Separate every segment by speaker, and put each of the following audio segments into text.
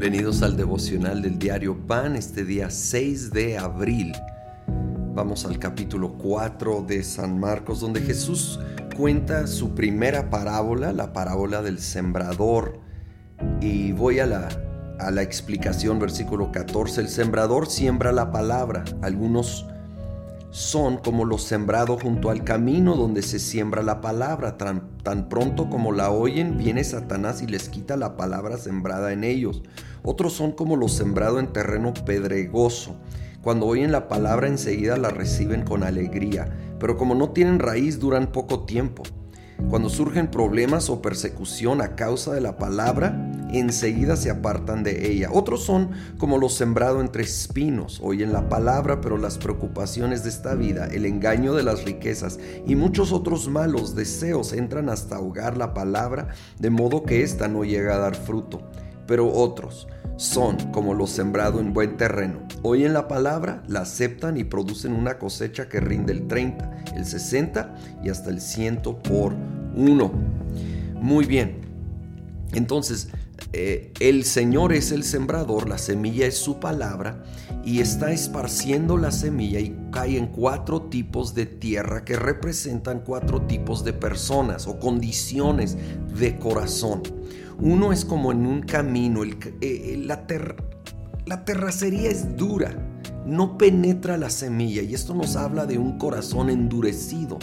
Speaker 1: Bienvenidos al devocional del diario Pan, este día 6 de abril. Vamos al capítulo 4 de San Marcos, donde Jesús cuenta su primera parábola, la parábola del sembrador. Y voy a la, a la explicación, versículo 14. El sembrador siembra la palabra. Algunos son como los sembrados junto al camino donde se siembra la palabra. Tan, tan, pronto como la oyen, viene Satanás y les quita la palabra sembrada en ellos. Otros son como los sembrados en terreno pedregoso. Cuando oyen la palabra enseguida la reciben con alegría, pero como no tienen raíz duran poco tiempo. Cuando surgen problemas o persecución a causa de la palabra, enseguida se apartan de ella. Otros son como los sembrados entre espinos, oyen la palabra, pero las preocupaciones de esta vida, el engaño de las riquezas y muchos otros malos deseos entran hasta ahogar la palabra, de modo que ésta no llega a dar fruto. Pero otros son como los sembrados en buen terreno. Oyen la palabra, la aceptan y producen una cosecha que rinde el 30, el 60 y hasta el 100 por uno. Muy bien. Entonces, eh, el Señor es el sembrador, la semilla es su palabra y está esparciendo la semilla y cae en cuatro tipos de tierra que representan cuatro tipos de personas o condiciones de corazón. Uno es como en un camino, el, eh, la, la terracería es dura, no penetra la semilla y esto nos habla de un corazón endurecido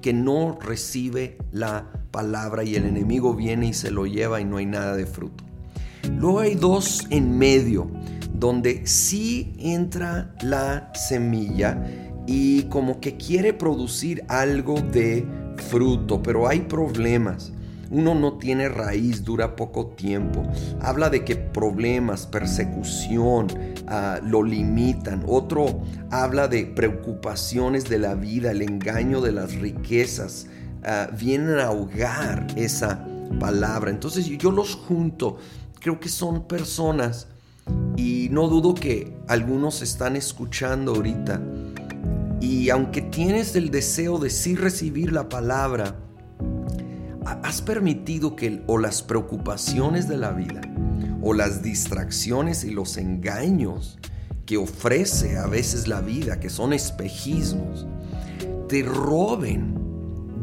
Speaker 1: que no recibe la palabra y el enemigo viene y se lo lleva y no hay nada de fruto. Luego hay dos en medio, donde sí entra la semilla y como que quiere producir algo de fruto, pero hay problemas. Uno no tiene raíz, dura poco tiempo. Habla de que problemas, persecución ah, lo limitan. Otro habla de preocupaciones de la vida, el engaño de las riquezas. Ah, vienen a ahogar esa palabra. Entonces yo los junto. Creo que son personas y no dudo que algunos están escuchando ahorita. Y aunque tienes el deseo de sí recibir la palabra, has permitido que o las preocupaciones de la vida o las distracciones y los engaños que ofrece a veces la vida, que son espejismos, te roben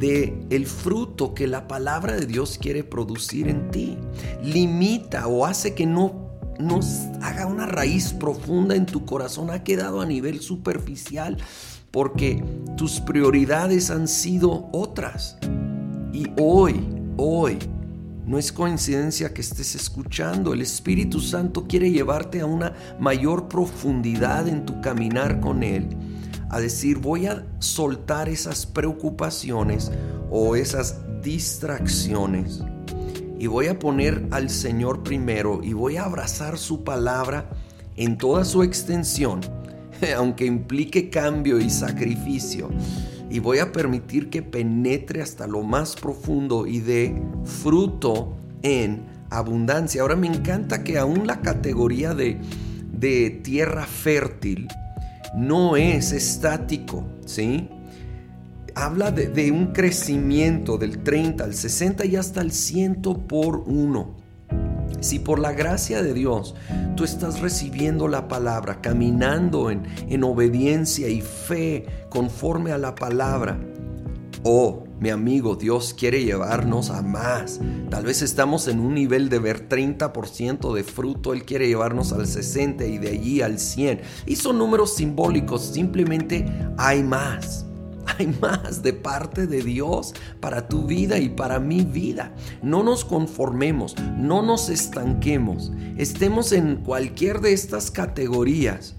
Speaker 1: de el fruto que la palabra de Dios quiere producir en ti. Limita o hace que no nos haga una raíz profunda en tu corazón. Ha quedado a nivel superficial porque tus prioridades han sido otras. Y hoy, hoy, no es coincidencia que estés escuchando. El Espíritu Santo quiere llevarte a una mayor profundidad en tu caminar con Él. A decir, voy a soltar esas preocupaciones o esas distracciones. Y voy a poner al Señor primero y voy a abrazar su palabra en toda su extensión, aunque implique cambio y sacrificio y voy a permitir que penetre hasta lo más profundo y dé fruto en abundancia. Ahora me encanta que aún la categoría de, de tierra fértil no es estático, ¿sí? Habla de, un crecimiento del 30 al 60 y hasta el 100 por uno. Si por la gracia de Dios tú estás recibiendo la palabra, caminando en, en obediencia y fe conforme a la palabra, oh, mi amigo, Dios quiere llevarnos a más. Tal vez estamos en un nivel de ver 30% de fruto, Él quiere llevarnos al 60 y de allí al 100. Y son números simbólicos, simplemente hay más. Hay más de parte de Dios para tu vida y para mi vida. No nos conformemos, no nos estanquemos, estemos en cualquier de estas categorías.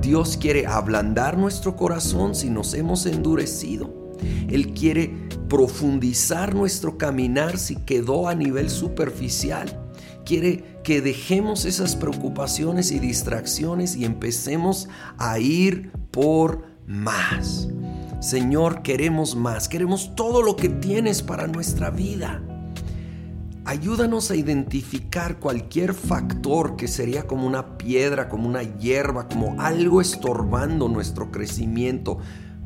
Speaker 1: Dios quiere ablandar nuestro corazón si nos hemos endurecido. Él quiere profundizar nuestro caminar si quedó a nivel superficial. Quiere que dejemos esas preocupaciones y distracciones y empecemos a ir por más. Señor, queremos más, queremos todo lo que tienes para nuestra vida. Ayúdanos a identificar cualquier factor que sería como una piedra, como una hierba, como algo estorbando nuestro crecimiento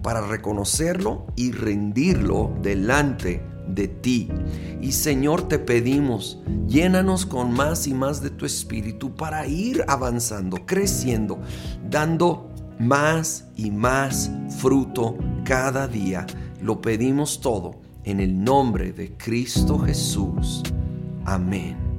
Speaker 1: para reconocerlo y rendirlo delante de ti. Y Señor, te pedimos, llénanos con más y más de tu espíritu para ir avanzando, creciendo, dando más y más fruto cada día. Lo pedimos todo en el nombre de Cristo Jesús. Amén.